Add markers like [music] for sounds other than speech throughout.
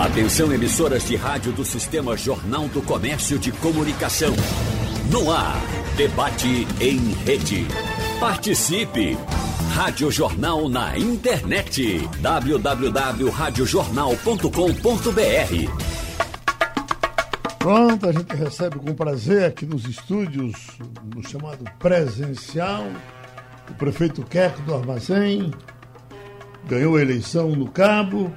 Atenção emissoras de rádio do Sistema Jornal do Comércio de Comunicação. No ar, debate em rede. Participe! Rádio Jornal na internet. www.radiojornal.com.br Pronto, a gente recebe com prazer aqui nos estúdios, no chamado presencial, o prefeito Queco do Armazém, ganhou a eleição no Cabo,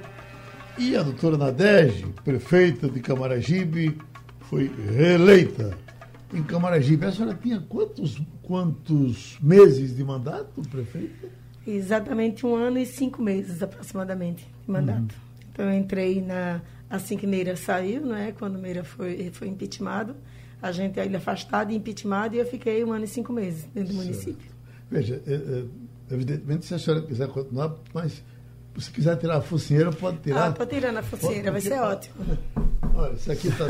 e a doutora Nadege, prefeita de Camaragibe, foi reeleita em Camaragibe. A senhora tinha quantos, quantos meses de mandato, prefeita? Exatamente um ano e cinco meses, aproximadamente, de mandato. Uhum. Então, eu entrei na, assim que Meira saiu, não é? quando Meira foi, foi impeachmentado, a gente ele afastado e impeachmentado, e eu fiquei um ano e cinco meses dentro do município. Veja, é, é, evidentemente, se a senhora quiser continuar, mas se quiser tirar a focinheira, pode tirar. Ah, pode tirar na focinheira, vai ser ótimo. Olha, isso aqui está.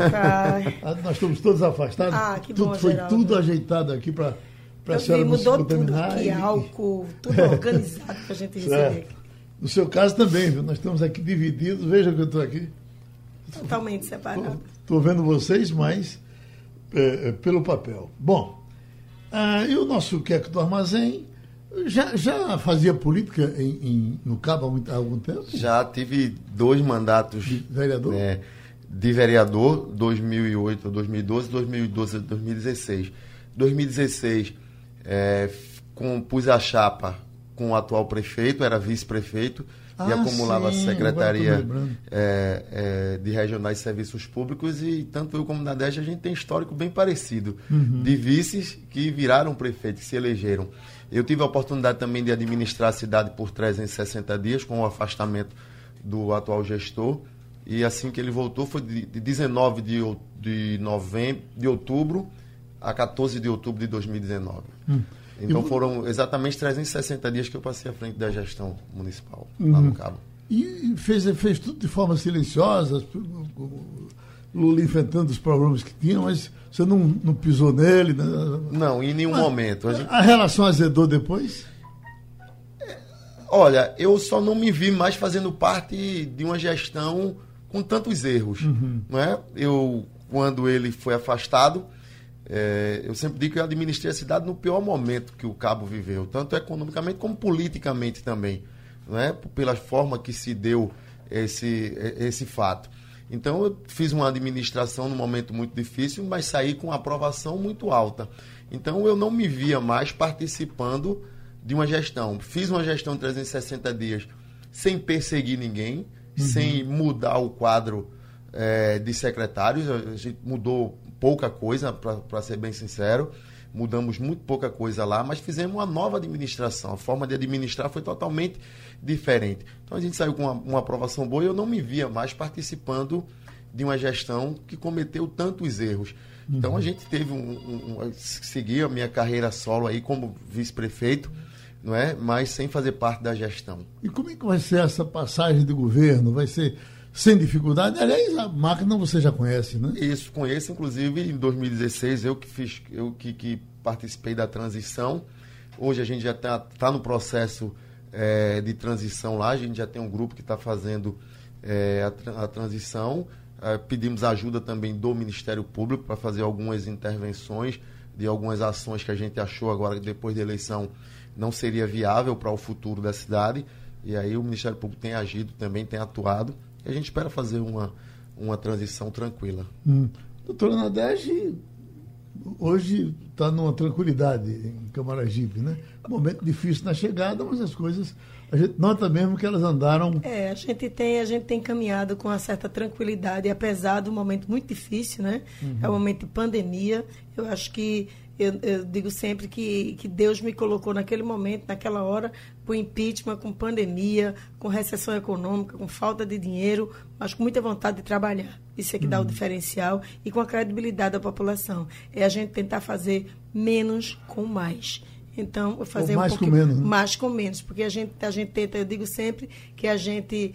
Ah, nós estamos todos afastados. Ah, que tudo, bom, Foi Geraldo. tudo ajeitado aqui para a senhora não se contaminar. Tudo aqui, e... álcool, tudo organizado para a gente receber. No seu caso também, viu? Nós estamos aqui divididos. Veja que eu estou aqui. Totalmente separado. Estou vendo vocês, mas é, é, pelo papel. Bom, ah, e o nosso Queco do Armazém já, já fazia política em, em, no Cabo há, muito, há, algum tempo? Já tive dois mandatos. De vereador? Né, de vereador, 2008 a 2012, 2012 a 2016. 2016, é, compus a chapa com o atual prefeito, era vice-prefeito, ah, e acumulava sim, a secretaria é, é, de regionais serviços públicos e tanto eu como na DES a gente tem histórico bem parecido uhum. de vices que viraram prefeitos, que se elegeram. Eu tive a oportunidade também de administrar a cidade por 360 dias com o afastamento do atual gestor e assim que ele voltou foi de, de 19 de, de novembro, de outubro a 14 de outubro de 2019. Hum. Então eu... foram exatamente 360 dias que eu passei à frente da gestão municipal uhum. lá no uhum. Cabo. E fez, fez tudo de forma silenciosa, Lula enfrentando os problemas que tinha, mas você não, não pisou nele? Né? Não, em nenhum mas, momento. A, gente... a, relação azedou depois? Olha, eu só não me vi mais fazendo parte de uma gestão com tantos erros. Uhum. Não é? Eu, quando ele foi afastado, é, eu sempre digo que eu administrei a cidade no pior momento que o Cabo viveu, tanto economicamente como politicamente também, não é? pela forma que se deu esse, esse fato. Então eu fiz uma administração num momento muito difícil, mas saí com aprovação muito alta. Então eu não me via mais participando de uma gestão. Fiz uma gestão de 360 dias sem perseguir ninguém, uhum. sem mudar o quadro é, de secretários. A gente mudou pouca coisa, para ser bem sincero. Mudamos muito pouca coisa lá, mas fizemos uma nova administração. A forma de administrar foi totalmente diferente. Então a gente saiu com uma, uma aprovação boa e eu não me via mais participando de uma gestão que cometeu tantos erros. Então a uhum. gente teve um, um, um seguir a minha carreira solo aí como vice-prefeito, não é? Mas sem fazer parte da gestão. E como é que vai ser essa passagem de governo? Vai ser sem dificuldade. Aliás, a máquina você já conhece, né? Isso, conheço. Inclusive, em 2016, eu que fiz, eu que, que participei da transição. Hoje a gente já está tá no processo é, de transição lá. A gente já tem um grupo que está fazendo é, a, a, transição. É, pedimos ajuda também do Ministério Público para fazer algumas intervenções de algumas ações que a gente achou agora, depois da eleição, não seria viável para o futuro da cidade. E aí o Ministério Público tem agido também, tem atuado. E a gente espera fazer uma, uma transição tranquila. Hum. Doutora Nadege, hoje está numa tranquilidade em Camaragibe, né? Momento difícil na chegada, mas as coisas a gente nota mesmo que elas andaram. É, a gente tem a gente tem caminhado com uma certa tranquilidade, apesar do momento muito difícil, né? Uhum. É um momento de pandemia. Eu acho que eu, eu, digo sempre que, que Deus me colocou naquele momento, naquela hora, com impeachment, com pandemia, com recessão econômica, com falta de dinheiro, mas com muita vontade de trabalhar. Isso é que dá o uhum. diferencial e com a credibilidade da população. É a gente tentar fazer menos com mais. Então, fazer Ou mais um com menos. Né? Mais com menos, porque a gente, a gente tenta, eu digo sempre que a gente,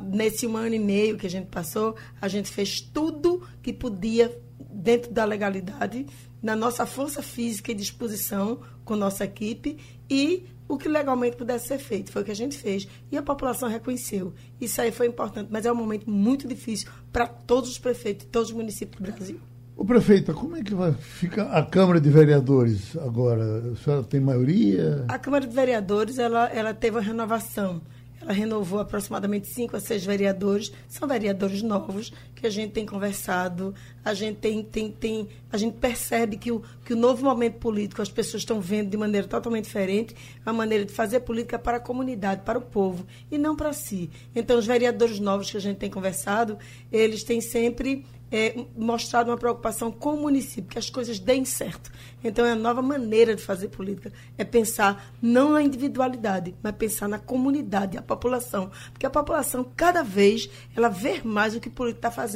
nesse um ano e meio que a gente passou, a gente fez tudo que podia dentro da legalidade, na nossa força física e disposição com nossa equipe e o que legalmente pudesse ser feito. Foi o que a gente fez. E a população reconheceu. Isso aí foi importante, mas é um momento muito difícil para todos os prefeitos, todos os municípios do Brasil. O prefeito, como é que vai ficar a Câmara de Vereadores agora? A senhora tem maioria? A Câmara de Vereadores ela, ela teve uma renovação. Ela renovou aproximadamente cinco a seis vereadores. São vereadores novos que a gente tem conversado. A gente tem, tem, tem a gente percebe que o, que o novo momento político as pessoas estão vendo de maneira totalmente diferente, uma maneira de fazer política para a comunidade, para o povo e não para si. Então os vereadores novos que a gente tem conversado, eles têm sempre é, mostrado uma preocupação com o município, que as coisas deem certo. Então, é a nova maneira de fazer política. É pensar não na individualidade, mas pensar na comunidade, a população. Porque a população, cada vez, ela vê mais o que o político está fazendo.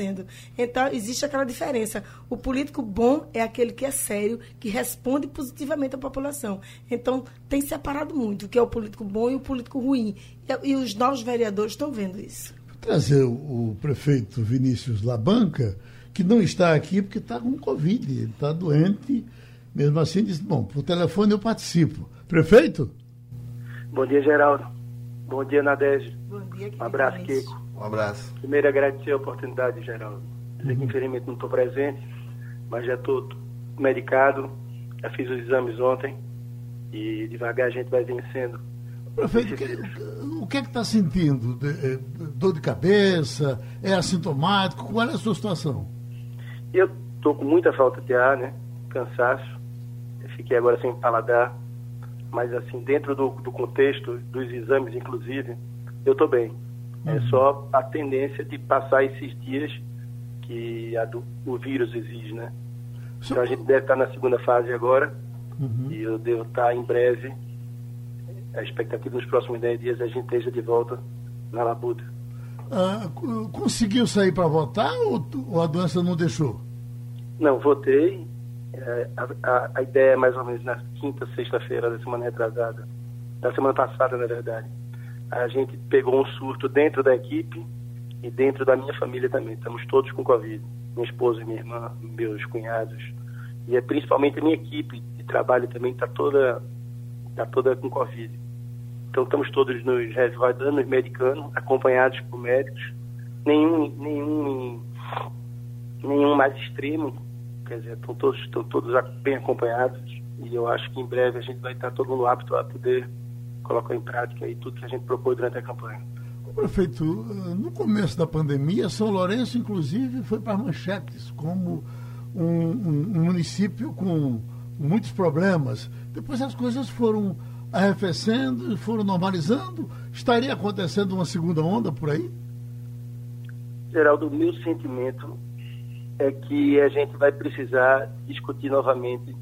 Então, existe aquela diferença. O político bom é aquele que é sério, que responde positivamente à população. Então, tem separado muito o que é o político bom e o político ruim. E, e os novos vereadores estão vendo isso trazer o prefeito Vinícius Labanca, que não está aqui porque está com Covid, ele está doente. Mesmo assim, disse: Bom, por telefone eu participo. Prefeito? Bom dia, Geraldo. Bom dia, Nadege. Bom dia, Um abraço, Kiko. Um abraço. Primeiro, agradecer a oportunidade, Geraldo. Dizer que, infelizmente, não estou presente, mas já estou medicado. Já fiz os exames ontem e devagar a gente vai vencendo Prefeito, o que é que está sentindo? Eh, dor de cabeça? É assintomático? Qual é a sua situação? Eu estou com muita falta de ar, né? Cansaço. Eu fiquei agora sem paladar. Mas, assim, dentro do, do contexto dos exames, inclusive, eu estou bem. É uhum. Só a tendência de passar esses dias que do, o vírus exige, né? Então, a gente deve estar na segunda fase agora. Uhum. E eu devo estar em breve a expectativa nos próximos 10 dias é a gente esteja de volta na labuta. Ah, conseguiu sair para votar ou, ou, a doença não deixou? Não, votei. É, a, a, a, ideia é mais ou menos na quinta, sexta-feira da semana retrasada, da semana passada, na verdade. A gente pegou um surto dentro da equipe e dentro da minha família também. Estamos todos com Covid. Minha esposa, minha irmã, meus cunhados. E é principalmente a minha equipe de trabalho também está toda, tá toda com Covid. Então estamos todos nos resguardando, nos medicando, acompanhados por médicos. Nenhum, nenhum, nenhum mais extremo, quer dizer, estão todos, estão todos bem acompanhados. E eu acho que em breve a gente vai estar todo mundo apto a poder colocar em prática aí tudo que a gente propôs durante a campanha. Prefeito, no começo da pandemia, São Lourenço, inclusive, foi para manchetes como um, um, um município com muitos problemas. Depois as coisas foram arrefecendo, foram normalizando? Estaria acontecendo uma segunda onda por aí? Geraldo, o meu sentimento é que a gente vai precisar discutir novamente,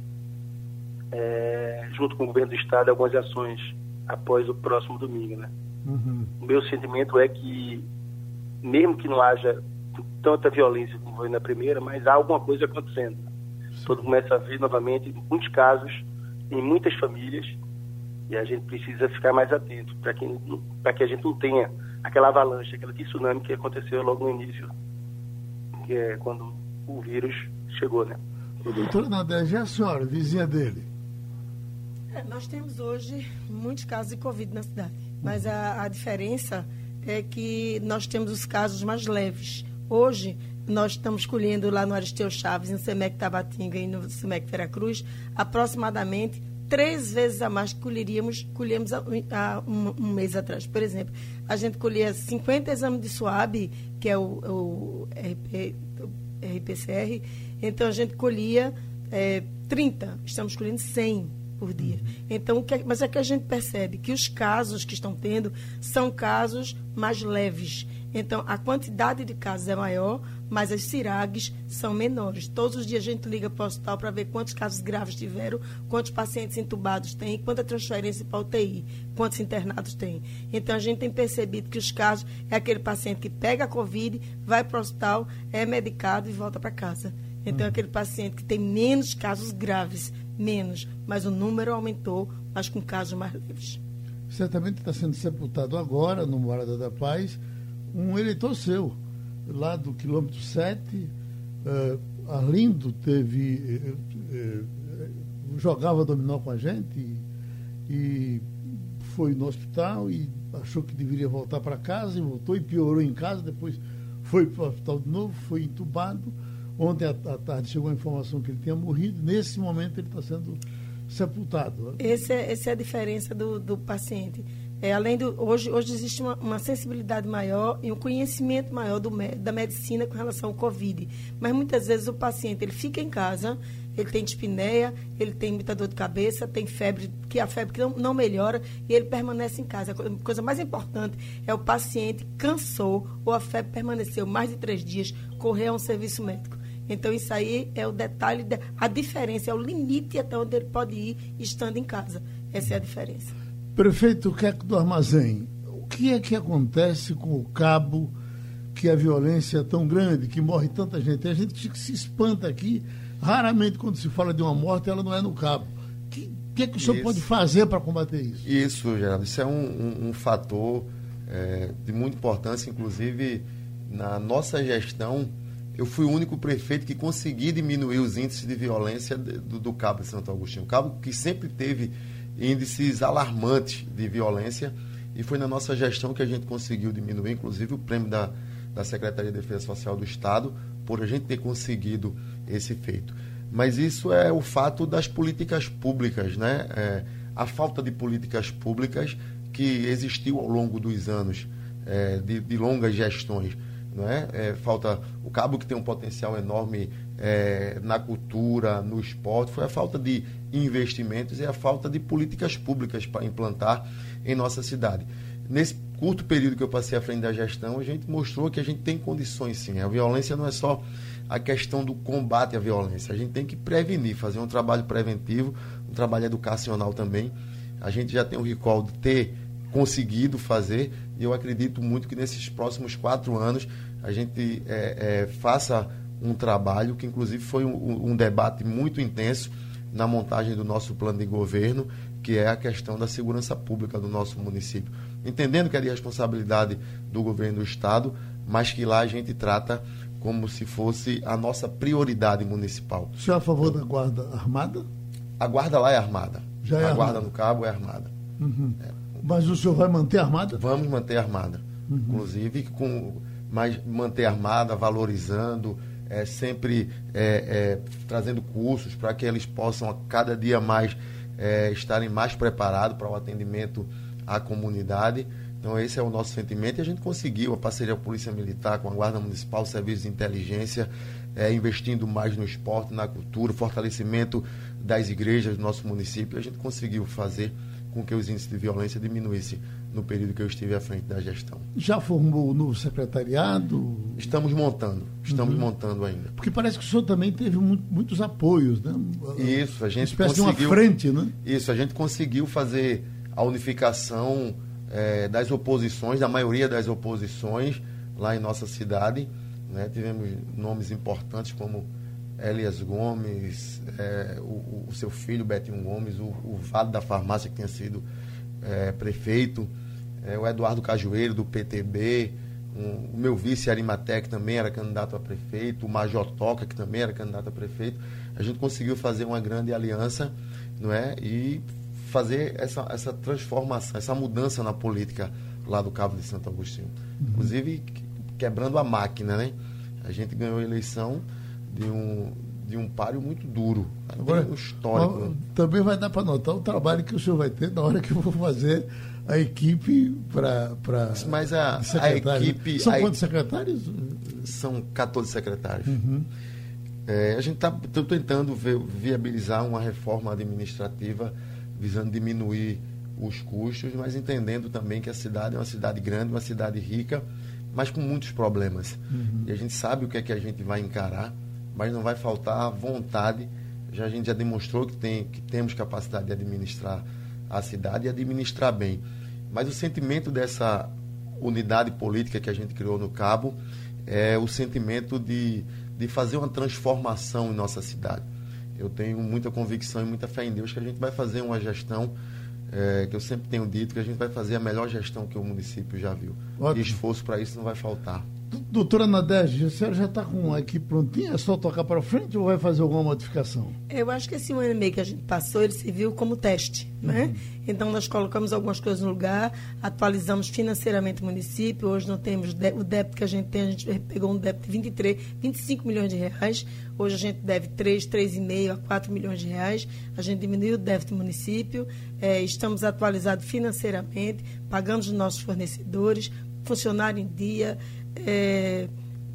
é, junto com o governo do Estado, algumas ações após o próximo domingo. Né? Uhum. O meu sentimento é que, mesmo que não haja tanta violência como foi na primeira, mas há alguma coisa acontecendo. Sim. Todo começa a ver novamente, muitos casos, em muitas famílias, e a gente precisa ficar mais atento para que, que a gente não tenha aquela avalanche, aquele tsunami que aconteceu logo no início, que é quando o vírus chegou, né? O doutor Nadege, a senhora, vizinha dele? É, nós temos hoje muitos casos de Covid na cidade, mas a, a diferença é que nós temos os casos mais leves. Hoje, nós estamos colhendo lá no Aristeu Chaves, no Semec Tabatinga e no Semec Veracruz, aproximadamente três vezes a mais que colheríamos, colhemos há, um, um, mês atrás. Por exemplo, a gente colhia 50 exames de SUAB, que é o, o, RP, o RPCR, então a gente colhia é, 30, estamos colhendo 100 por dia. Então, que, mas é que a gente percebe que os casos que estão tendo são casos mais leves. Então, a quantidade de casos é maior, mas as CIRAGs são menores. Todos os dias a gente liga para o hospital para ver quantos casos graves tiveram, quantos pacientes entubados tem, quanta transferência para UTI, quantos internados tem. Então, a gente tem percebido que os casos é aquele paciente que pega a Covid, vai para o hospital, é medicado e volta para casa. Então, aquele paciente que tem menos casos graves, menos, mas o número aumentou, mas com casos mais leves. Certamente está sendo sepultado agora, no Morada da Paz, um eleitor seu, lá do quilômetro 7, uh, Arlindo teve. Eh, eh, jogava dominó com a gente e, e foi no hospital e achou que deveria voltar para casa e voltou e piorou em casa, depois foi para o hospital de novo, foi entubado. Ontem à tarde chegou a informação que ele tinha morrido. Nesse momento ele está sendo sepultado. Esse é, essa é a diferença do, do paciente. É, além do hoje, hoje existe uma, uma, sensibilidade maior e um conhecimento maior do, da medicina com relação ao Covid. Mas muitas vezes o paciente ele fica em casa, ele tem dispneia, ele tem muita dor de cabeça, tem febre, que a febre que não, não melhora, e ele permanece em casa. A coisa mais importante é o paciente cansou ou a febre permaneceu mais de três dias, correr a um serviço médico. Então, isso aí é o detalhe, a diferença, é o limite até onde ele pode ir estando em casa. Essa é a diferença. Prefeito Queco do Armazém, o que é que acontece com o cabo que a violência é tão grande, que morre tanta gente? A gente se espanta aqui, raramente quando se fala de uma morte, ela não é no cabo. O que, que, é que o senhor isso. pode fazer para combater isso? Isso, Geraldo, isso é um, um, um fator é, de muita importância, inclusive na nossa gestão eu fui o único prefeito que consegui diminuir os índices de violência do, do Cabo de Santo Agostinho. O Cabo que sempre teve índices alarmantes de violência e foi na nossa gestão que a gente conseguiu diminuir, inclusive o prêmio da, da Secretaria de Defesa Social do Estado, por a gente ter conseguido esse feito. Mas isso é o fato das políticas públicas, né? É, a falta de políticas públicas que existiu ao longo dos anos é, de, de longas gestões não é? é? falta o cabo que tem um potencial enorme é, na cultura, no esporte, foi a falta de investimentos e a falta de políticas públicas para implantar em nossa cidade. Nesse curto período que eu passei à frente da gestão, a gente mostrou que a gente tem condições sim. A violência não é só a questão do combate à violência, a gente tem que prevenir, fazer um trabalho preventivo, um trabalho educacional também. A gente já tem o recall de ter conseguido fazer e eu acredito muito que nesses próximos quatro anos a gente é, é, faça um trabalho que, inclusive, foi um, um, debate muito intenso na montagem do nosso plano de governo, que é a questão da segurança pública do nosso município. Entendendo que é de responsabilidade do governo do Estado, mas que lá a gente trata como se fosse a nossa prioridade municipal. O senhor é a favor da Guarda Armada? A Guarda lá é armada. Já é a armada. Guarda no Cabo é armada. Uhum. É. Mas o senhor vai manter armada? Vamos manter armada. Uhum. Inclusive, com, mas manter armada, valorizando, é, sempre é, é, trazendo cursos para que eles possam a cada dia mais é, estarem mais preparados para o atendimento à comunidade. Então, esse é o nosso sentimento. E a gente conseguiu a parceria com a Polícia Militar, com a Guarda Municipal, o Serviço de Inteligência, é, investindo mais no esporte, na cultura, fortalecimento das igrejas do nosso município. A gente conseguiu fazer com que os índices de violência diminuíssem no período que eu estive à frente da gestão. Já formou o novo secretariado? Estamos montando, estamos uhum. montando ainda. Porque parece que o senhor também teve muito, muitos apoios, né? Isso, a gente uma conseguiu... de uma frente, né? Isso, a gente conseguiu fazer a unificação é, das oposições, da maioria das oposições lá em nossa cidade. Né? Tivemos nomes importantes como Elias Gomes, é, o, o, seu filho Betinho Gomes, o, o Vale da Farmácia que tinha sido é, prefeito, é, o Eduardo Cajueiro do PTB, um, o meu vice Arimatec também era candidato a prefeito, o Major Toca que também era candidato a prefeito. A gente conseguiu fazer uma grande aliança, não é? E fazer essa, essa transformação, essa mudança na política lá do Cabo de Santo Agostinho. Uhum. Inclusive quebrando a máquina, né? A gente ganhou a eleição de um, de um páreo muito duro. Agora, um histórico. Também vai dar para notar o trabalho que o senhor vai ter na hora que eu vou fazer a equipe para. Mas a, a equipe. São a, quantos secretários? São 14 secretários. Uhum. É, a gente está tentando viabilizar uma reforma administrativa visando diminuir os custos, mas entendendo também que a cidade é uma cidade grande, uma cidade rica, mas com muitos problemas. Uhum. E a gente sabe o que é que a gente vai encarar mas não vai faltar vontade. Já a gente já demonstrou que, tem, que temos capacidade de administrar a cidade e administrar bem. Mas o sentimento dessa unidade política que a gente criou no Cabo é o sentimento de, de fazer uma transformação em nossa cidade. Eu tenho muita convicção e muita fé em Deus que a gente vai fazer uma gestão é, que eu sempre tenho dito que a gente vai fazer a melhor gestão que o município já viu. Ótimo. E esforço para isso não vai faltar. Doutora Nadege, a senhora já está com a equipe prontinha? É só tocar para frente ou vai fazer alguma modificação? Eu acho que esse um ano e meio que a gente passou, ele serviu como teste, né? Uhum. Então, nós colocamos algumas coisas no lugar, atualizamos financeiramente o município. Hoje não temos o débito que a gente tem, a gente pegou um débito de 23, 25 milhões de reais. Hoje a gente deve 3, 3,5 a 4 milhões de reais. A gente diminuiu o débito do município. É, estamos atualizados financeiramente, pagamos os nossos fornecedores, funcionário em dia, é,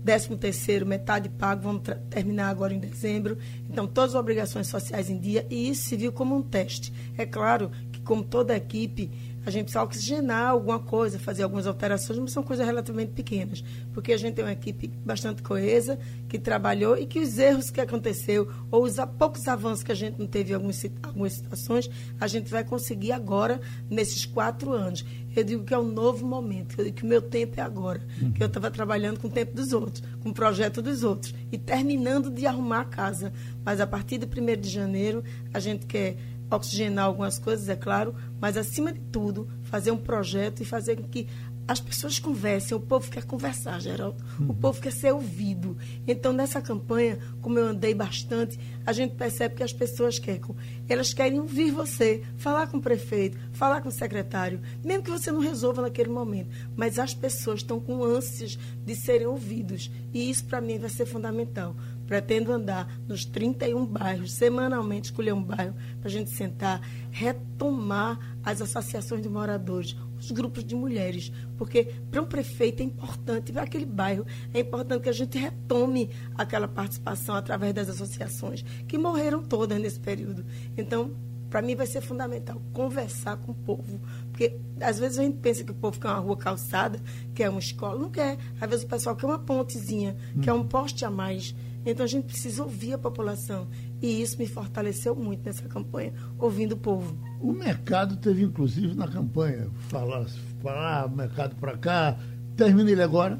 13 terceiro, metade pago, vamos terminar agora em dezembro. Então, todas as obrigações sociais em dia, e isso se viu como um teste. É claro que, como toda equipe, a gente precisa oxigenar alguma coisa, fazer algumas alterações, mas são coisas relativamente pequenas, porque a gente tem uma equipe bastante coesa, que trabalhou e que os erros que aconteceu, ou os poucos avanços que a gente não teve em algumas, algumas situações, a gente vai conseguir agora, nesses quatro anos. Eu digo que é um novo momento, eu digo que o meu tempo é agora, uhum. que eu estava trabalhando com o tempo dos outros, com o projeto dos outros, e terminando de arrumar a casa. Mas a partir do 1 de janeiro, a gente quer oxigenar algumas coisas, é claro, mas acima de tudo, fazer um projeto e fazer com que as pessoas conversem, o povo quer conversar, Geraldo. O povo quer ser ouvido. Então, nessa campanha, como eu andei bastante, a gente percebe que as pessoas querem, elas querem ouvir você, falar com o prefeito, falar com o secretário, mesmo que você não resolva naquele momento. Mas as pessoas estão com ânsias de serem ouvidos. E isso, para mim, vai ser fundamental. Pretendo andar nos 31 bairros, semanalmente escolher um bairro para a gente sentar, retomar as associações de moradores, os grupos de mulheres, porque para um prefeito é importante, para aquele bairro, é importante que a gente retome aquela participação através das associações, que morreram todas nesse período. Então, para mim vai ser fundamental conversar com o povo. Porque às vezes a gente pensa que o povo quer uma rua calçada, quer uma escola. Não quer. Às vezes o pessoal quer uma pontezinha, hum. quer um poste a mais. Então a gente precisa ouvir a população. E isso me fortaleceu muito nessa campanha, ouvindo o povo. O mercado teve, inclusive, na campanha, falar, falar mercado para cá. Termina ele agora?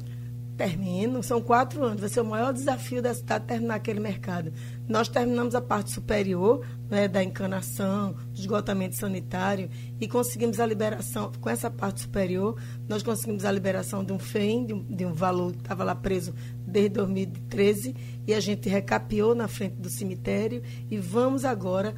Termino, são quatro anos. Vai ser o maior desafio da cidade terminar aquele mercado. Nós terminamos a parte superior né, da encanação, do esgotamento sanitário e conseguimos a liberação, com essa parte superior, nós conseguimos a liberação de um FEM, de um, de um valor que estava lá preso desde 2013 e a gente recapiou na frente do cemitério e vamos agora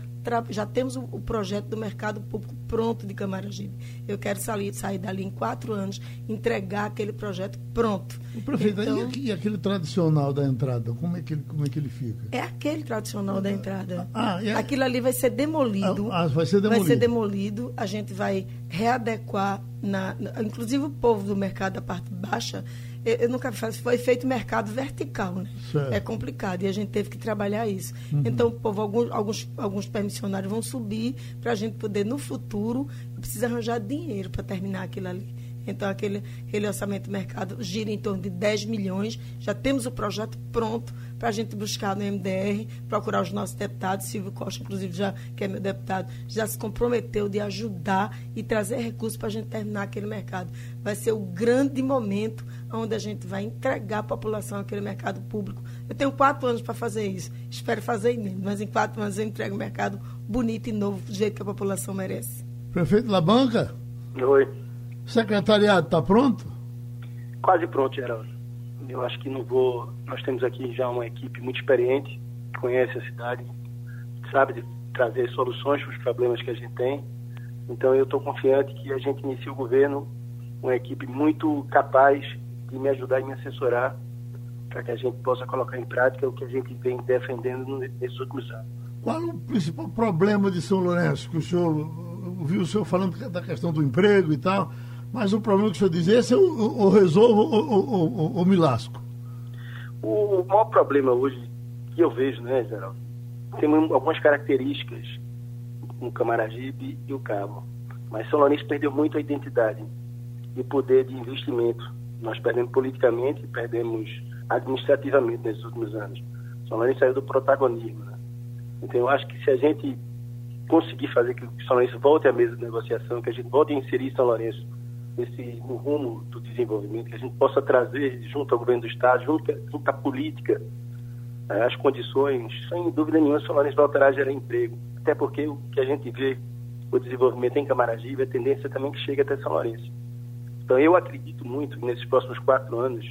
já temos o, projeto do mercado público pronto de Camaragibe. Eu quero sair, sair dali em quatro anos, entregar aquele projeto pronto. O prefeito, então, e, aquele tradicional da entrada, como é que ele, como é que ele fica? É aquele tradicional da entrada. Ah, é... Aquilo ali vai ser demolido. Ah, vai ser demolido. Vai ser demolido. A gente vai readequar, na, inclusive o povo do mercado da parte baixa, eu, eu nunca faço, foi feito mercado vertical, né? É complicado e a gente teve que trabalhar isso. Uhum. Então, o povo, alguns, alguns, alguns permissionários vão subir para a gente poder, no futuro, precisa arranjar dinheiro para terminar aquilo ali. Então, aquele, aquele orçamento do mercado gira em torno de 10 milhões. Já temos o projeto pronto para a gente buscar no MDR, procurar os nossos deputados. Silvio Costa, inclusive, já, que é meu deputado, já se comprometeu de ajudar e trazer recursos para a gente terminar aquele mercado. Vai ser o grande momento onde a gente vai entregar à população aquele mercado público. Eu tenho quatro anos para fazer isso. Espero fazer em mas em quatro anos eu entrego um mercado bonito e novo, do jeito que a população merece. Prefeito Labanca? Oi. Secretariado está pronto? Quase pronto, Geraldo. Eu acho que não vou. Nós temos aqui já uma equipe muito experiente, que conhece a cidade, sabe de trazer soluções para os problemas que a gente tem. Então eu estou confiante que a gente inicie o governo uma equipe muito capaz de me ajudar e me assessorar para que a gente possa colocar em prática o que a gente vem defendendo nesses últimos anos. Qual o principal problema de São Lourenço? Que o senhor ouviu o senhor falando da questão do emprego e tal, mas o problema que o senhor diz, esse eu, eu resolvo ou, me lasco? O maior problema hoje que eu vejo, né, Geraldo, tem algumas características no Camaragibe e o Cabo. Mas São Lourenço perdeu muito a identidade e poder de investimento. Nós perdemos politicamente e perdemos administrativamente nesses últimos anos. São Lourenço saiu do protagonismo. Né? Então, eu acho que se a gente conseguir fazer que São Lourenço volte à mesa de negociação, que a gente volte a inserir São Lourenço nesse, no rumo do desenvolvimento, que a gente possa trazer junto ao governo do Estado, junto, junto à política, né, as condições, sem dúvida nenhuma, São Lourenço voltará a gerar emprego. Até porque o que a gente vê, o desenvolvimento em Camaragibe, a tendência também que chega até São Lourenço. Então, eu acredito muito que nesses próximos quatro anos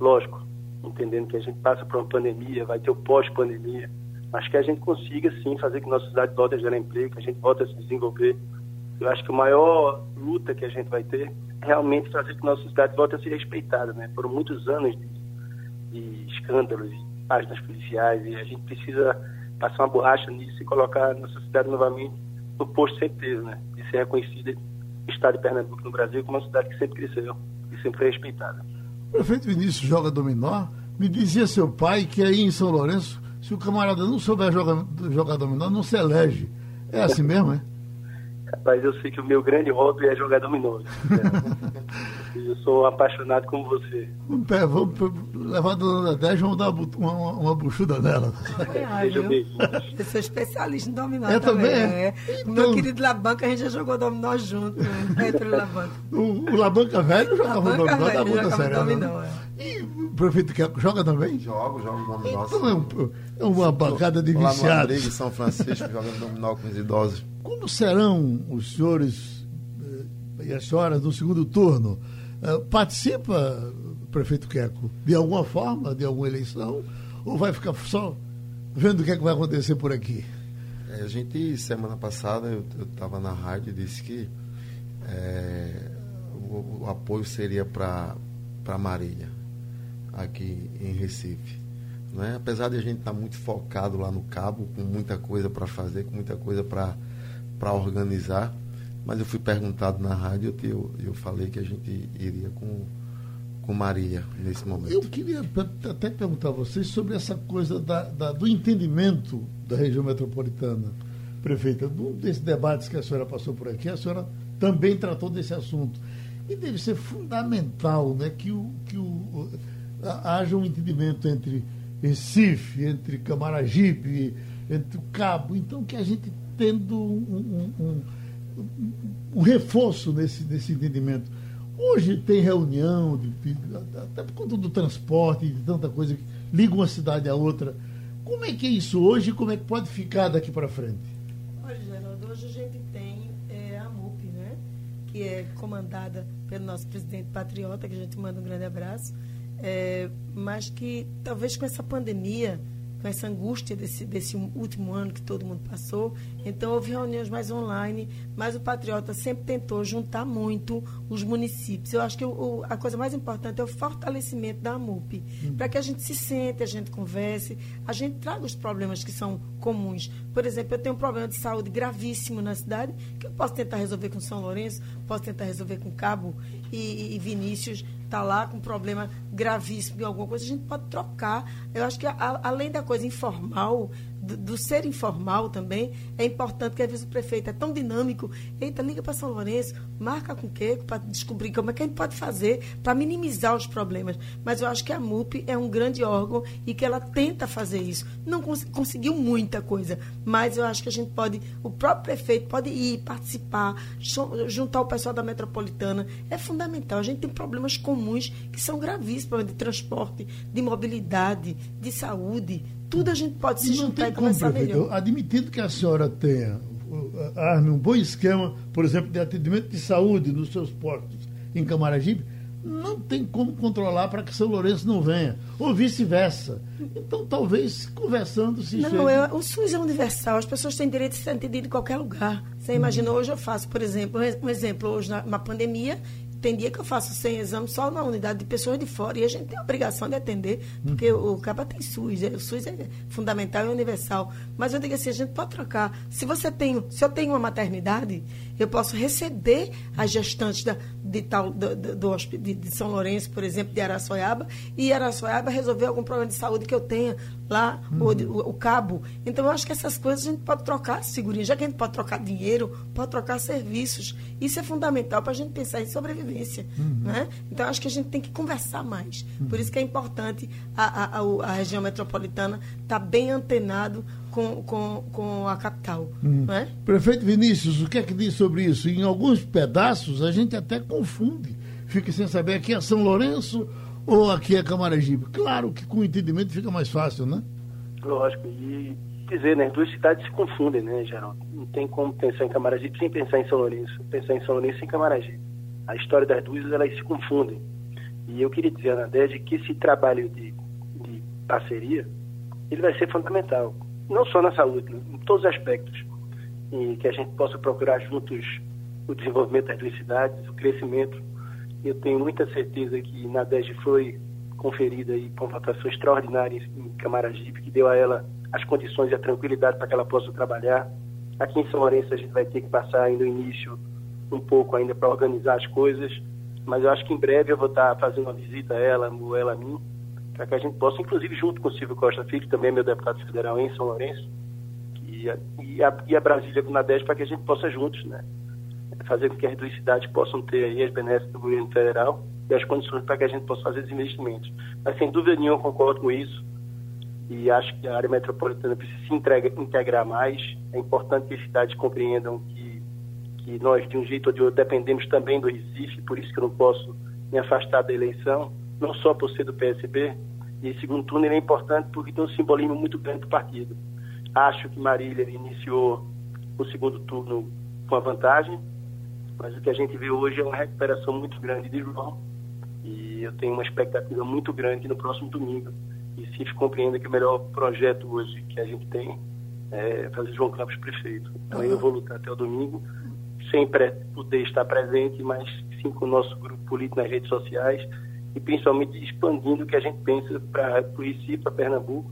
lógico, entendendo que a gente passa por uma pandemia, vai ter o pós-pandemia, mas que a gente consiga sim fazer que nossa cidade volte a gerar emprego, que a gente volte a se desenvolver. Eu acho que a maior luta que a gente vai ter é realmente fazer que nossa cidade volte a ser respeitada, né? Foram muitos anos de, de escândalos, páginas policiais e a gente precisa passar uma borracha nisso e colocar nossa cidade novamente no posto certeza, né? De ser reconhecida no estado de Pernambuco no Brasil como uma cidade que sempre cresceu e sempre foi respeitada. O prefeito Vinícius joga dominó. Me dizia seu pai que aí em São Lourenço se o camarada não souber jogar, jogar dominó, não se elege. É assim mesmo, é? Rapaz, eu sei que o meu grande hobby é jogar dominó. [laughs] eu sou apaixonado como você. Vamos, vamos levar a dona 10 vamos dar uma, uma, uma buchuda nela. É, eu sou especialista em dominó é também. também é? Então, meu querido Labanca, a gente já jogou dominó junto. Né? Labanca. O, o Labanca velho jogava Labanca dominó velho, da Bunda Dominó, é. E o prefeito Quer joga também? Jogo, jogo dominó. Então é, um, é uma bancada de Lá viciados. no em São Francisco, jogando dominó com os idosos. Como serão os senhores eh, e as senhoras no segundo turno? Eh, participa, prefeito Queco, de alguma forma, de alguma eleição? Ou vai ficar só vendo o que, é que vai acontecer por aqui? É, a gente, semana passada, eu estava na rádio e disse que é, o, o, apoio seria para Marília, aqui em Recife. Né? Apesar de a gente estar tá muito focado lá no cabo, com muita coisa para fazer, com muita coisa para organizar, mas eu fui perguntado na rádio e eu, eu falei que a gente iria com, com Maria nesse momento. Eu queria até perguntar a vocês sobre essa coisa da, da, do entendimento da região metropolitana. Prefeita, num desses debates que a senhora passou por aqui, a senhora também tratou desse assunto. E deve ser fundamental né, que, o, que o, haja um entendimento entre Recife, entre Camaragibe, entre o Cabo. Então, que a gente tendo um, um, um, um reforço nesse, nesse entendimento. Hoje tem reunião, de, de, até por conta do transporte, de tanta coisa que liga uma cidade à outra. Como é que é isso hoje e como é que pode ficar daqui para frente? Olha, Geraldo, hoje a gente tem é, a MUP, né? que é comandada pelo nosso presidente patriota, que a gente manda um grande abraço, é, mas que talvez com essa pandemia com essa angústia desse, desse último ano que todo mundo passou. Então, houve reuniões mais online, mas o Patriota sempre tentou juntar muito os municípios. Eu acho que o, a coisa mais importante é o fortalecimento da AMUP, uhum. para que a gente se sente, a gente converse, a gente traga os problemas que são comuns. Por exemplo, eu tenho um problema de saúde gravíssimo na cidade, que eu posso tentar resolver com São Lourenço, posso tentar resolver com Cabo e, e Vinícius está lá com um problema gravíssimo em alguma coisa, a gente pode trocar. Eu acho que a, além da coisa informal, do, ser informal também, é importante que às vezes o prefeito é tão dinâmico. Eita, liga para São Lourenço, marca com o quê? Para descobrir como é que a gente pode fazer para minimizar os problemas. Mas eu acho que a MUP é um grande órgão e que ela tenta fazer isso. Não cons conseguiu muita coisa, mas eu acho que a gente pode, o próprio prefeito pode ir, participar, juntar o pessoal da metropolitana. É fundamental. A gente tem problemas comuns que são gravíssimos de transporte, de mobilidade, de saúde tudo a gente pode se juntar e começar melhor. Admitindo que a senhora tenha, arme um bom esquema, por exemplo, de atendimento de saúde nos seus postos em Camaragibe, não tem como controlar para que São Lourenço não venha, ou vice-versa. Então, talvez conversando se. Não, eu, o SUS é universal, as pessoas têm direito de ser atendidas em qualquer lugar. Você imagina, hoje eu faço, por exemplo, um exemplo, hoje na, na pandemia, tem dia que eu faço 100 exames só na unidade de pessoas de fora e a gente tem a obrigação de atender, porque uhum. o, o CAPA tem SUS, é, o SUS é fundamental e universal. Mas eu digo assim, a gente pode trocar. Se você tem, se eu tenho uma maternidade, eu posso receber as gestantes da, de, tal, do, do, de, de, São Lourenço, por exemplo, de Araçoiaba, e Araçoiaba resolver algum problema de saúde que eu tenha lá, uhum. o, o, cabo. Então, eu acho que essas coisas a gente pode trocar figurinha. Já que a gente pode trocar dinheiro, pode trocar serviços. Isso é fundamental para a gente pensar em sobrevivência. Uhum. Né? Então, eu acho que a gente tem que conversar mais. Uhum. Por isso que é importante a, a, a, a região metropolitana estar tá bem antenado com, com, com a capital. Hum. É? Prefeito Vinícius, o que é que diz sobre isso? Em alguns pedaços a gente até confunde, fica sem saber aqui é São Lourenço ou aqui é Camaragibe. Claro que com entendimento fica mais fácil, né? Lógico, e dizer, né, as duas cidades se confundem, né, Geraldo? Não tem como pensar em Camaragibe sem pensar em São Lourenço, pensar em São Lourenço sem Camaragibe. A história das duas, elas se confundem. E eu queria dizer, Anadege, que esse trabalho de, de parceria, ele vai ser fundamental, não só na saúde, em todos os aspectos, e que a gente possa procurar juntos o desenvolvimento das duas cidades, o crescimento. Eu tenho muita certeza que na DEG foi conferida aí com votação extraordinária em Camaragibe, que deu a ela as condições e a tranquilidade para que ela possa trabalhar. Aqui em São Lourenço a gente vai ter que passar ainda no início um pouco ainda para organizar as coisas, mas eu acho que em breve eu vou estar fazendo uma visita a ela, ou ela a mim, para que a gente possa, inclusive junto com o Silvio Costa Filho, também é meu deputado federal em São Lourenço, e a, e a, e a Brasília com Nordeste, para que a gente possa juntos, né? Fazer com que as duas cidades possam ter aí as benesses do governo federal e as condições para que a gente possa fazer esses investimentos. Mas sem dúvida nenhuma eu concordo com isso e acho que a área metropolitana precisa se entrega, integrar mais. É importante que as cidades compreendam que, que nós, de um jeito ou de outro, dependemos também do Recife, por isso que eu não posso me afastar da eleição, não só por ser do PSB, e segundo turno ele é importante porque tem um simbolismo muito grande do partido. Acho que Marília iniciou o segundo turno com a vantagem, mas o que a gente vê hoje é uma recuperação muito grande de João. E eu tenho uma expectativa muito grande no próximo domingo. E se compreenda que o melhor projeto hoje que a gente tem é fazer João Campos prefeito. Então eu vou lutar até o domingo, sem poder estar presente, mas sim com o nosso grupo político nas redes sociais e principalmente expandindo o que a gente pensa para o Recife, para Pernambuco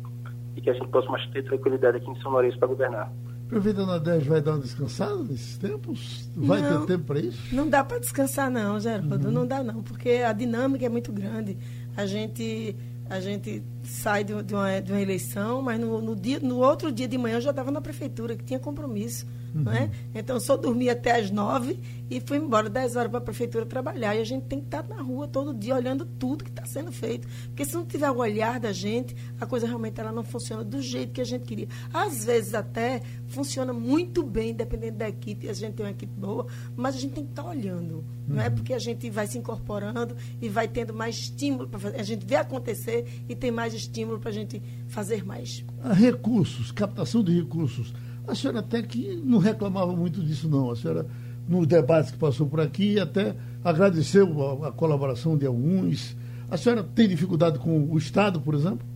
e que a gente possa mais ter tranquilidade aqui em São Lourenço para governar. Prefeita Nadege vai dar uma descansada nesses tempos? Vai não, ter tempo para isso? Não dá para descansar não, Geraldo, uhum. não dá não, porque a dinâmica é muito grande. A gente a gente sai de, uma, de uma eleição, mas no, no, dia, no outro dia de manhã eu já estava na prefeitura, que tinha compromisso. Uhum. Não é? Então, só dormi até as nove e fui embora dez horas para a prefeitura trabalhar. E a gente tem que estar na rua todo dia olhando tudo que está sendo feito. Porque se não tiver o olhar da gente, a coisa realmente ela não funciona do jeito que a gente queria. Às vezes até funciona muito bem, dependendo da equipe, a gente tem uma equipe boa, mas a gente tem que estar olhando. Uhum. Não é uhum. porque a gente vai se incorporando e vai tendo mais estímulo para fazer. A gente vê acontecer e tem mais estímulo para a gente fazer mais. Recursos, captação de recursos a senhora até que não reclamava muito disso, não. A senhora, nos debates que passou por aqui, até agradeceu a, a colaboração de alguns. A senhora tem dificuldade com o Estado, por exemplo?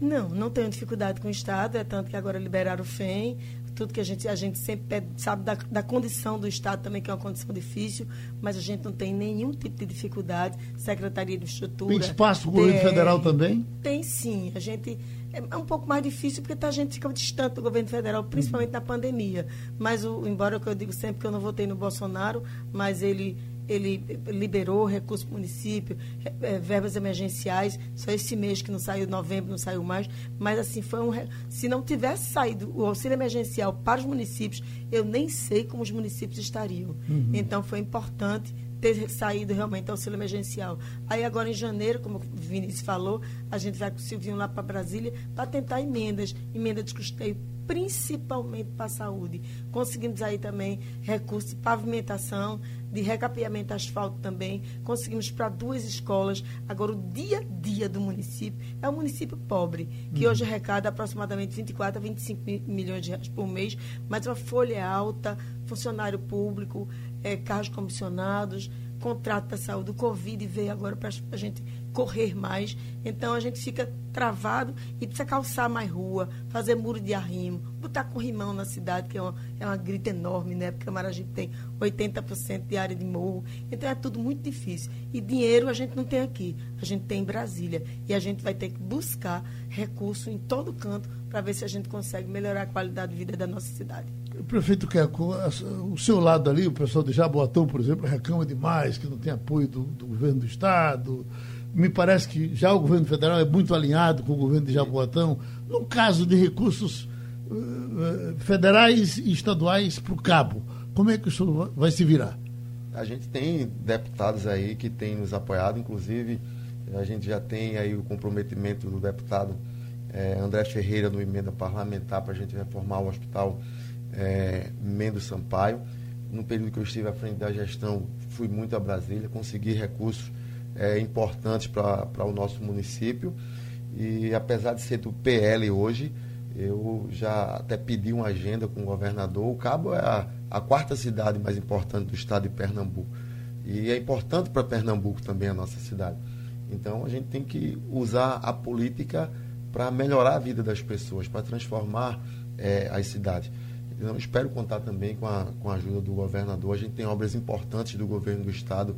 Não, não tenho dificuldade com o Estado, é tanto que agora liberaram o FEM, tudo que a gente, a gente sempre sabe da, da, condição do Estado também, que é uma condição difícil, mas a gente não tem nenhum tipo de dificuldade. Secretaria de Estrutura. Tem espaço para o governo federal também? Tem sim. A gente é, é um pouco mais difícil porque a gente fica distante do governo federal, principalmente na pandemia. Mas, o, embora eu digo sempre que eu não votei no Bolsonaro, mas ele ele liberou recursos para o município, é, verbas emergenciais, só esse mês que não saiu, novembro não saiu mais, mas assim, foi um. Se não tivesse saído o auxílio emergencial para os municípios, eu nem sei como os municípios estariam. Uhum. Então foi importante ter saído realmente auxílio emergencial. Aí agora em janeiro, como o Vinícius falou, a gente vai com o Silvinho lá para Brasília para tentar emendas, emendas de custeio, principalmente para a saúde. Conseguimos aí também recursos de pavimentação, de recapeamento asfalto também. Conseguimos para duas escolas. Agora, o dia a dia do município é um município pobre, que uhum. hoje arrecada aproximadamente 24 a 25 milhões de reais por mês, mas uma folha alta, funcionário público, é, carros comissionados, contrato da saúde, o Covid veio agora para a gente correr mais. Então a gente fica travado e precisa calçar mais rua, fazer muro de arrimo, botar corrimão na cidade, que é uma, é uma grita enorme, né? Porque Maragibe tem 80% de área de morro. Então é tudo muito difícil. E dinheiro a gente não tem aqui, a gente tem em Brasília. E a gente vai ter que buscar recurso em todo canto para ver se a gente consegue melhorar a qualidade de vida da nossa cidade. Prefeito Queco, o seu lado ali, o pessoal de Jaboatão, por exemplo, reclama demais que não tem apoio do, do, governo do Estado. Me parece que já o governo federal é muito alinhado com o governo de Jaboatão. No caso de recursos uh, federais e estaduais para o cabo, como é que isso vai se virar? A gente tem deputados aí que têm nos apoiado, inclusive a gente já tem aí o comprometimento do deputado eh, André Ferreira no emenda parlamentar para a gente reformar o hospital é, Mendes Sampaio. No período que eu estive à frente da gestão, fui muito a Brasília, consegui recursos é, importantes para o nosso município. E apesar de ser do PL hoje, eu já até pedi uma agenda com o governador. O Cabo é a, a quarta cidade mais importante do estado de Pernambuco. E é importante para Pernambuco também a nossa cidade. Então a gente tem que usar a política para melhorar a vida das pessoas, para transformar é, as cidades. Eu espero contar também com a, com a ajuda do governador. A gente tem obras importantes do governo do estado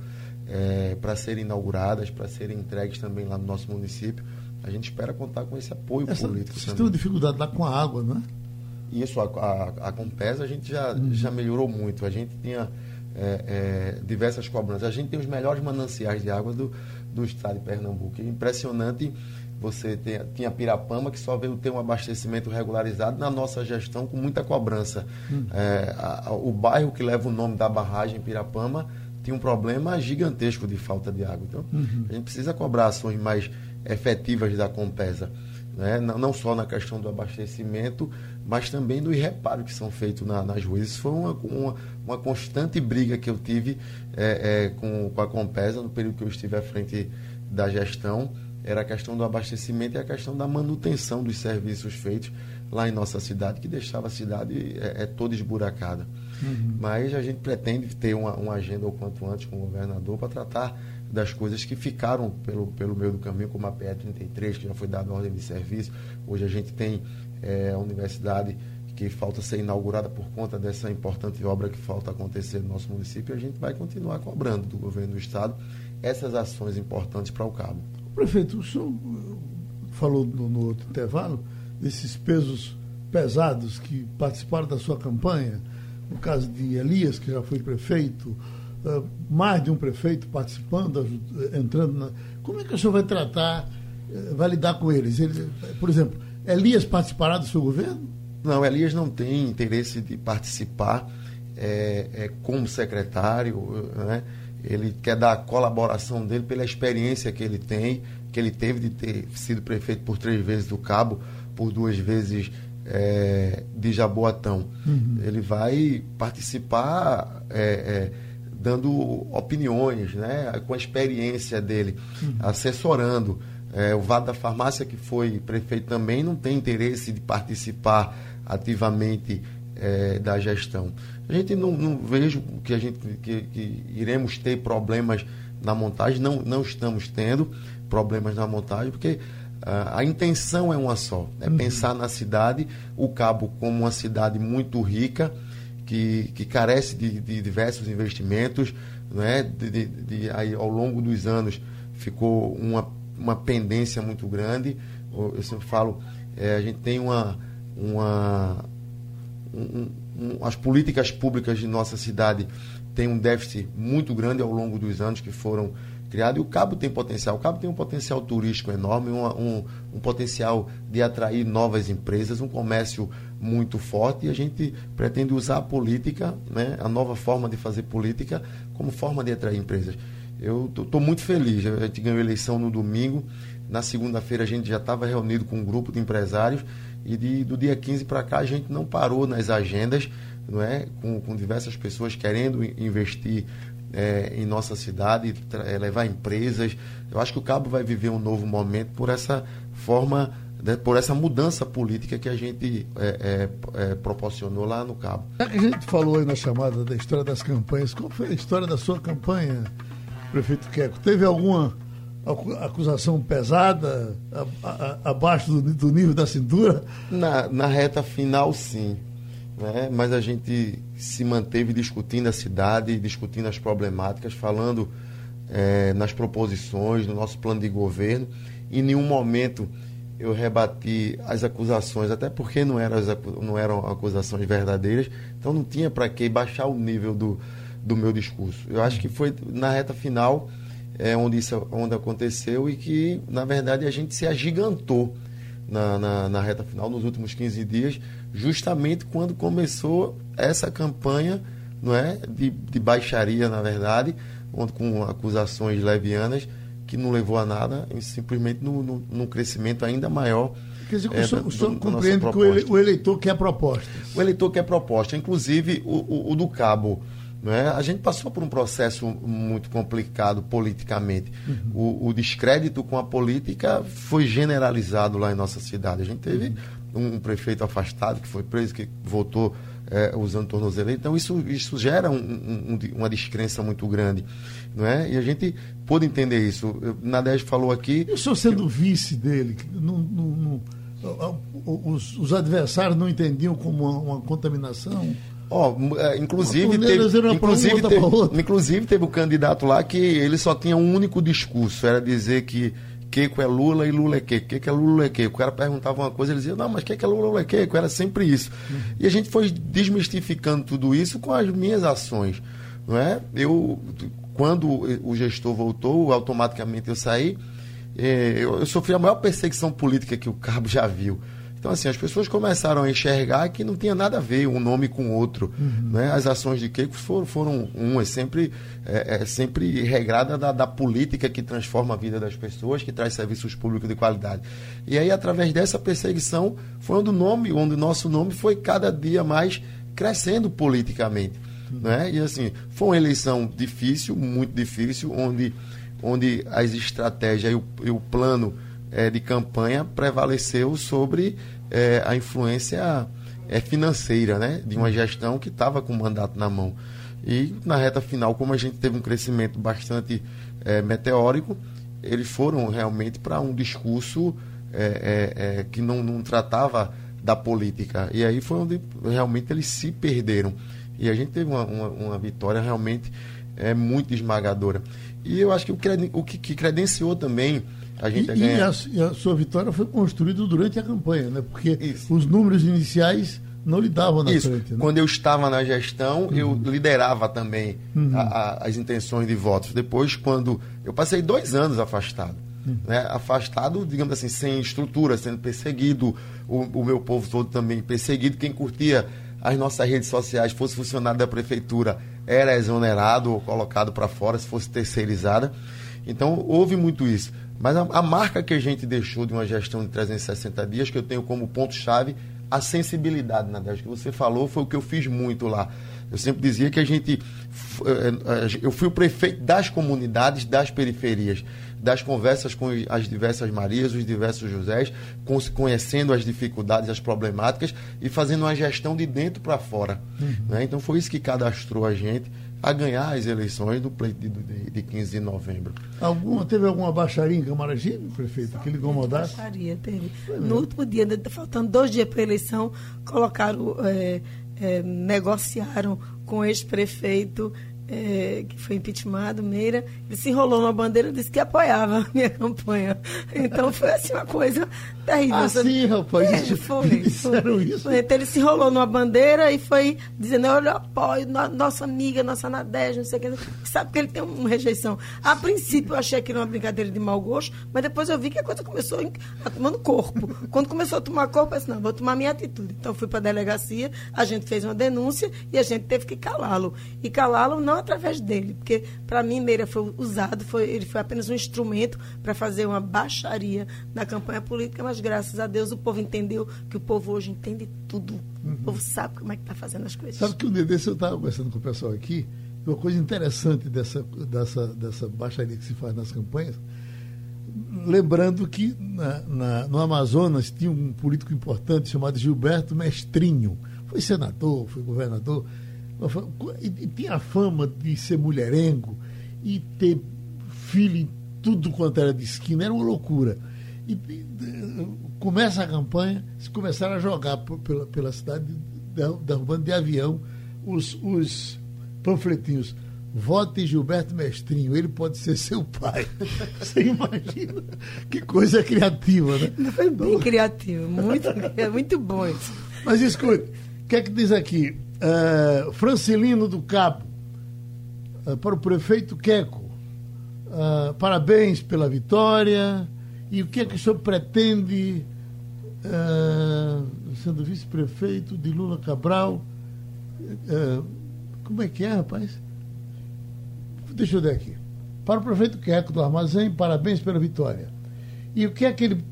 é, para serem inauguradas, para serem entregues também lá no nosso município. A gente espera contar com esse apoio Essa, político. Vocês têm dificuldade lá com a água, não é? Isso, a, a, a Compesa a gente já, hum. já melhorou muito. A gente tinha é, é, diversas cobranças. A gente tem os melhores mananciais de água do, do estado de Pernambuco. É impressionante você tem, tinha Pirapama, que só veio ter um abastecimento regularizado na nossa gestão com muita cobrança. Hum. É, a, a, o bairro que leva o nome da barragem Pirapama tinha um problema gigantesco de falta de água. Então, uhum. a gente precisa cobrar ações mais efetivas da Compesa. Né? Não, não, só na questão do abastecimento, mas também do reparo que são feitos na, nas ruas. Isso foi uma, uma, uma, constante briga que eu tive é, é, com, com a Compesa no período que eu estive à frente da gestão era a questão do abastecimento e a questão da manutenção dos serviços feitos lá em nossa cidade, que deixava a cidade é, é toda esburacada. Uhum. Mas a gente pretende ter uma, uma, agenda o quanto antes com o governador para tratar das coisas que ficaram pelo, pelo meio do caminho, como a PE33, que já foi dada ordem de serviço. Hoje a gente tem é, a universidade que falta ser inaugurada por conta dessa importante obra que falta acontecer no nosso município, e a gente vai continuar cobrando do governo do Estado essas ações importantes para o Cabo. Prefeito, o senhor falou no, no outro intervalo desses pesos pesados que participaram da sua campanha, no caso de Elias, que já foi prefeito, uh, mais de um prefeito participando, entrando na. Como é que o senhor vai tratar, vai lidar com eles? Ele, por exemplo, Elias participará do seu governo? Não, Elias não tem interesse de participar é, é, como secretário, né? Ele quer dar a colaboração dele pela experiência que ele tem, que ele teve de ter sido prefeito por três vezes do Cabo, por duas vezes é, de Jaboatão. Uhum. Ele vai participar é, é, dando opiniões, né, com a experiência dele, uhum. assessorando. É, o Vado da Farmácia, que foi prefeito também, não tem interesse de participar ativamente é, da gestão. A gente não, não vejo que a gente que, que, iremos ter problemas na montagem, não, não estamos tendo problemas na montagem, porque uh, a intenção é uma só, é uhum. pensar na cidade, o Cabo como uma cidade muito rica, que, que carece de, de diversos investimentos, né? De, de, de, aí, ao longo dos anos ficou uma, uma pendência muito grande. Eu sempre falo, é, a gente tem uma, uma um, as políticas públicas de nossa cidade têm um déficit muito grande ao longo dos anos que foram criados e o Cabo tem potencial. O Cabo tem um potencial turístico enorme, um, um, um potencial de atrair novas empresas, um comércio muito forte e a gente pretende usar a política, né, a nova forma de fazer política, como forma de atrair empresas. Eu estou muito feliz. A gente ganhou eleição no domingo. Na segunda-feira a gente já estava reunido com um grupo de empresários e de, do dia 15 para cá a gente não parou nas agendas, não é? com, com diversas pessoas querendo investir é, em nossa cidade, é, levar empresas. Eu acho que o Cabo vai viver um novo momento por essa forma, né, por essa mudança política que a gente é, é, é proporcionou lá no Cabo. Já que a gente falou aí na chamada da história das campanhas, qual foi a história da sua campanha, prefeito Queco? Teve alguma acusação pesada, a, a, abaixo do, do, nível da cintura? Na, na reta final, sim. Né? Mas a gente se manteve discutindo a cidade, discutindo as problemáticas, falando é, nas proposições, no nosso plano de governo. Em nenhum momento eu rebati as acusações, até porque não eram, não eram acusações verdadeiras, então não tinha para que baixar o nível do, do meu discurso. Eu acho que foi na reta final é, onde isso onde aconteceu e que, na verdade, a gente se agigantou na, na, na, reta final, nos últimos 15 dias, justamente quando começou essa campanha não é, de, de baixaria, na verdade, onde, com acusações levianas, que não levou a nada, simplesmente num, crescimento ainda maior. Quer dizer, é, o senhor, do, o senhor compreende que o eleitor quer propostas. O eleitor quer proposta. Inclusive, o, o, o do Cabo é? A gente passou por um processo muito complicado politicamente. Uhum. O, o, descrédito com a política foi generalizado lá em nossa cidade. A gente teve um, um, prefeito afastado que foi preso, que votou é, usando tornozeleira. Então isso, isso gera um, um, uma descrença muito grande. Não é? E a gente pôde entender isso. Nadege falou aqui. E o senhor sendo vice dele, não, não, não, os, os, adversários não entendiam como uma, uma contaminação? Ó, oh, inclusive, teve, inclusive, teve, inclusive teve o candidato lá que ele só tinha um único discurso, era dizer que Keiko é Lula e Lula é Keiko. Keiko é Lula é Keiko. O cara perguntava uma coisa, ele dizia, não, mas Keiko é Lula, Lula é Keiko. Era sempre isso. E a gente foi desmistificando tudo isso com as minhas ações. Não é? Eu, quando o gestor voltou, automaticamente eu saí. É, eu, eu sofri a maior perseguição política que o Cabo já viu. Então, assim, as pessoas começaram a enxergar que não tinha nada a ver um nome com o outro. Uhum. Né? As ações de Keiko foram, foram um, é sempre, é, é sempre regrada da, da, política que transforma a vida das pessoas, que traz serviços públicos de qualidade. E aí, através dessa perseguição, foi onde o nome, onde o nosso nome foi cada dia mais crescendo politicamente. Uhum. Né? E assim, foi uma eleição difícil, muito difícil, onde, onde as estratégias e o, e o plano é, de campanha prevaleceu sobre é, a influência é, financeira né, de uma gestão que estava com o mandato na mão. E na reta final, como a gente teve um crescimento bastante é, meteórico, eles foram realmente para um discurso é, que não, não tratava da política. E aí foi onde realmente eles se perderam. E a gente teve uma, uma, uma vitória realmente é, muito esmagadora. E eu acho que o, o que, que credenciou também a gente e, e, a, e, a, sua vitória foi construída durante a campanha, né? Porque Isso. os números iniciais não lhe davam na Isso. frente. Né? Quando eu estava na gestão, uhum. eu liderava também uhum. a, a, as intenções de votos. Depois, quando eu passei dois anos afastado, uhum. né? afastado, digamos assim, sem estrutura, sendo perseguido, o, o meu povo todo também perseguido. Quem curtia as nossas redes sociais, fosse funcionário da prefeitura, era exonerado ou colocado para fora, se fosse terceirizada. Então, houve muito isso. Mas a, a, marca que a gente deixou de uma gestão de 360 dias, que eu tenho como ponto-chave, a sensibilidade, Nadege, que você falou, foi o que eu fiz muito lá. Eu sempre dizia que a gente. Eh, eh, eu fui o prefeito das comunidades, das periferias, das conversas com as diversas Marias, os diversos Josés, conhecendo as dificuldades, as problemáticas e fazendo uma gestão de dentro para fora. Uhum. Né? Então foi isso que cadastrou a gente a ganhar as eleições do pleito de, de, de 15 de novembro. Alguma, teve alguma baixaria em Camaragibe, prefeito, que lhe incomodasse? Baixaria, teve. No último dia, faltando dois dias para a eleição, colocaram, é, é, negociaram com o ex-prefeito é, que foi impeachmentado, Meira, ele se enrolou na bandeira e disse que apoiava a minha campanha. Então foi assim uma coisa terrível. Ah, sim, rapaz, é, foi, disseram isso. Foi. Então ele se enrolou numa bandeira e foi dizendo, eu apoio no, nossa amiga, nossa Nadege, não sei o que. Sabe que ele tem uma rejeição. A princípio eu achei que era uma brincadeira de mau gosto, mas depois eu vi que a coisa começou a tomando corpo. Quando começou a tomar corpo, eu disse, não, vou tomar minha atitude. Então fui para a delegacia, a gente fez uma denúncia e a gente teve que calá-lo. E calá-lo não através dele, porque para mim Meira foi usado, foi, ele foi apenas um instrumento para fazer uma baixaria na campanha política, mas graças a Deus o povo entendeu que o povo hoje entende tudo. Uhum. O povo sabe como é que está fazendo as coisas. Sabe que dia desse eu estava conversando com o pessoal aqui, uma coisa interessante dessa, dessa, dessa baixaria que se faz nas campanhas, lembrando que na, na, no Amazonas tinha um político importante chamado Gilberto Mestrinho. Foi senador, foi governador e tinha a fama de ser mulherengo e ter filho em tudo quanto era de esquina, era uma loucura. E, e começa a campanha, se começaram a jogar pela, pela cidade, derrubando de avião os, os panfletinhos. Vote Gilberto Mestrinho, ele pode ser seu pai. [laughs] Você imagina que coisa criativa, né? Foi bem criativo, muito, [laughs] muito bom isso. Mas escute, o que é que diz aqui? Uh, Francilino do Cabo, uh, para o prefeito Queco, uh, parabéns pela vitória. E o que é que o senhor pretende, sendo vice-prefeito de Lula Cabral? como é que é, rapaz? Deixa eu ver aqui. Para o prefeito Queco do Armazém, parabéns pela vitória. E o que é que ele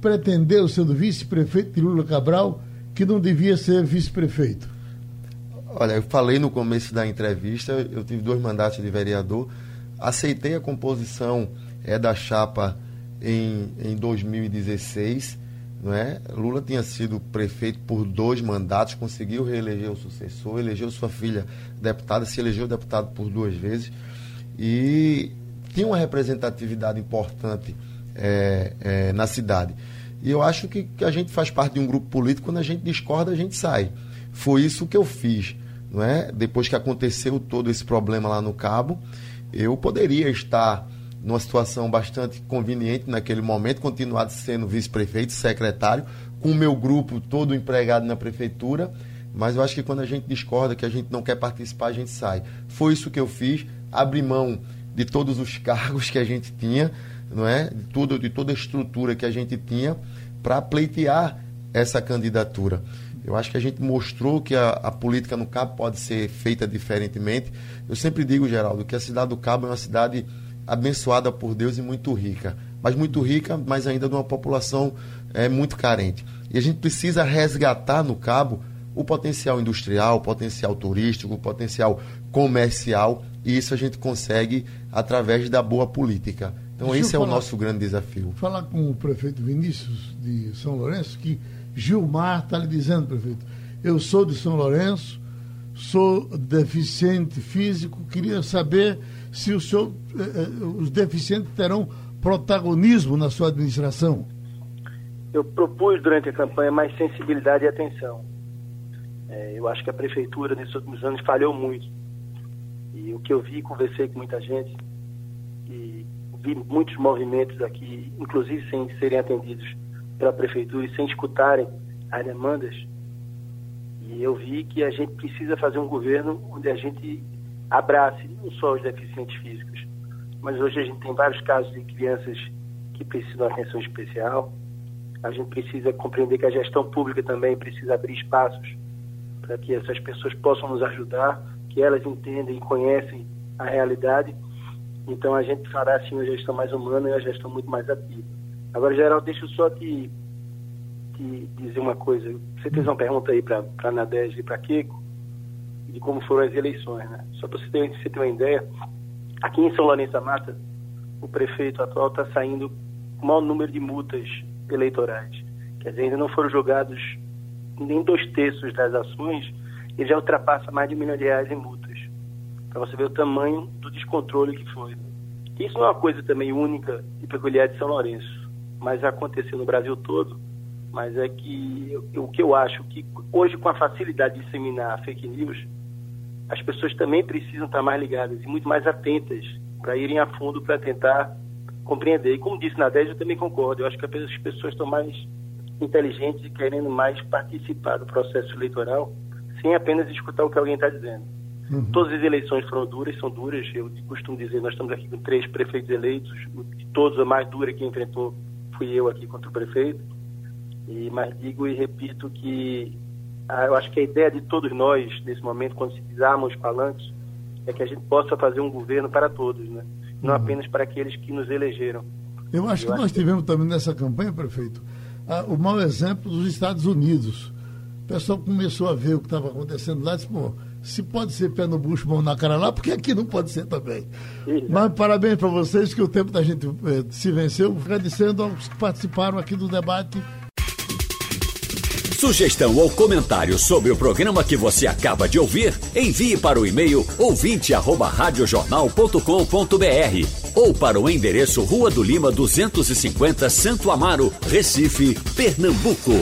pretendeu, sendo vice-prefeito de Lula Cabral, que não devia ser vice-prefeito? Olha, eu falei no começo da entrevista, eu tive dois mandatos de vereador, aceitei a composição é, da chapa em, em 2016, não é? Lula tinha sido prefeito por dois mandatos, conseguiu reeleger o sucessor, elegeu sua filha deputada, se elegeu deputado por duas vezes e tinha uma representatividade importante é, é, na cidade. E eu acho que, que, a gente faz parte de um grupo político, quando a gente discorda, a gente sai. Foi isso que eu fiz. Não é? Depois que aconteceu todo esse problema lá no Cabo, eu poderia estar numa situação bastante conveniente naquele momento, continuar sendo vice-prefeito, secretário, com o meu grupo todo empregado na prefeitura, mas eu acho que quando a gente discorda, que a gente não quer participar, a gente sai. Foi isso que eu fiz, abri mão de todos os [laughs] cargos que a gente tinha, não é? De, tudo, de toda a estrutura que a gente tinha para pleitear essa candidatura. Eu acho que a gente mostrou que a, a, política no Cabo pode ser feita diferentemente. Eu sempre digo, Geraldo, que a cidade do Cabo é uma cidade abençoada por Deus e muito rica. Mas muito rica, mas ainda de uma população é, muito carente. E a gente precisa resgatar no Cabo o potencial industrial, o potencial turístico, o potencial comercial, e isso a gente consegue através da boa política. Então, Deixa esse é falar, o nosso grande desafio. Falar com o prefeito Vinícius de São Lourenço, que Gilmar está lhe dizendo, prefeito, eu sou de São Lourenço, sou deficiente físico, queria saber se o senhor, eh, eh, os deficientes terão protagonismo na sua administração? Eu propus durante a campanha mais sensibilidade e atenção. É, eu acho que a prefeitura nesses últimos anos falhou muito. E o que eu vi, conversei com muita gente e vi muitos movimentos aqui, inclusive sem serem atendidos pela prefeitura e sem escutarem as demandas. E eu vi que a gente precisa fazer um governo onde a gente abrace não só os deficientes físicos, mas hoje a gente tem vários casos de crianças que precisam de atenção especial. A gente precisa compreender que a gestão pública também precisa abrir espaços para que essas pessoas possam nos ajudar, que elas entendem e conhecem a realidade. Então a gente fará assim uma gestão mais humana e uma gestão muito mais ativa. Agora, Geraldo, deixa eu só te, te dizer uma coisa. Você fez uma pergunta aí para a Nadege e para Kiko de como foram as eleições. Né? Só para você você ter uma ideia, aqui em São Lourenço da Mata, o prefeito atual está saindo com o maior número de multas eleitorais. Quer dizer, ainda não foram jogados nem dois terços das ações, ele já ultrapassa mais de um milhão de reais em multas. Para você ver o tamanho do descontrole que foi. Isso não é uma coisa também única e peculiar de São Lourenço, mas aconteceu no Brasil todo. Mas é que o que eu acho que hoje, com a facilidade de disseminar fake news, as pessoas também precisam estar mais ligadas e muito mais atentas para irem a fundo para tentar compreender. E como disse na 10, eu também concordo. Eu acho que as pessoas estão mais inteligentes e querendo mais participar do processo eleitoral sem apenas escutar o que alguém está dizendo. Uhum. Todas as eleições foram duras, são duras. Eu costumo dizer, nós estamos aqui com três prefeitos eleitos, de todos a mais dura que enfrentou fui eu aqui contra o prefeito. E, mas digo e repito que ah, eu acho que a ideia de todos nós, nesse momento, quando se desarmam os palanques, é que a gente possa fazer um governo para todos, né? não uhum. apenas para aqueles que nos elegeram. Eu acho eu que acho nós que... tivemos também nessa campanha, prefeito, o mau exemplo dos Estados Unidos. O pessoal começou a ver o que estava acontecendo lá e disse, pô, se pode ser pé no bucho, mão na cara lá, porque aqui não pode ser também. Sim, Mas parabéns para vocês que o tempo da gente eh, se venceu, agradecendo aos que participaram aqui do debate Sugestão ou comentário sobre o programa que você acaba de ouvir, envie para o e-mail ouvinte@radiojornal.com.br ou para o endereço Rua do Lima 250, Santo Amaro, Recife, Pernambuco.